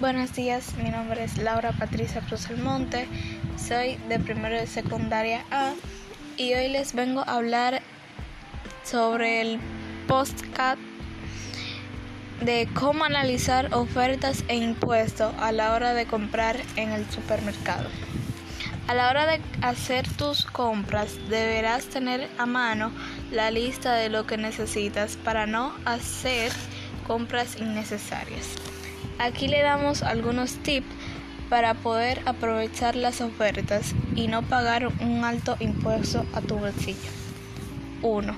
Buenos días, mi nombre es Laura Patricia Cruz Almonte, soy de primero de secundaria A y hoy les vengo a hablar sobre el postcat de cómo analizar ofertas e impuestos a la hora de comprar en el supermercado. A la hora de hacer tus compras deberás tener a mano la lista de lo que necesitas para no hacer compras innecesarias. Aquí le damos algunos tips para poder aprovechar las ofertas y no pagar un alto impuesto a tu bolsillo. 1.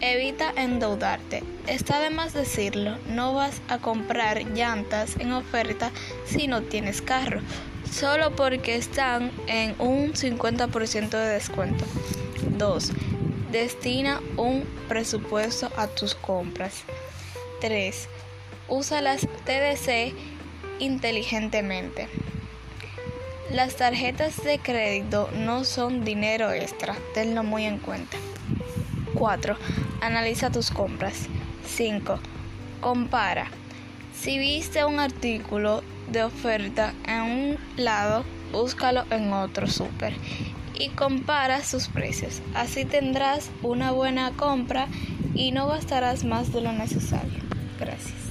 Evita endeudarte. Está de más decirlo, no vas a comprar llantas en oferta si no tienes carro, solo porque están en un 50% de descuento. 2. Destina un presupuesto a tus compras. 3. Usa las TDC inteligentemente. Las tarjetas de crédito no son dinero extra, tenlo muy en cuenta. 4. Analiza tus compras. 5. Compara. Si viste un artículo de oferta en un lado, búscalo en otro súper y compara sus precios. Así tendrás una buena compra y no gastarás más de lo necesario. Gracias.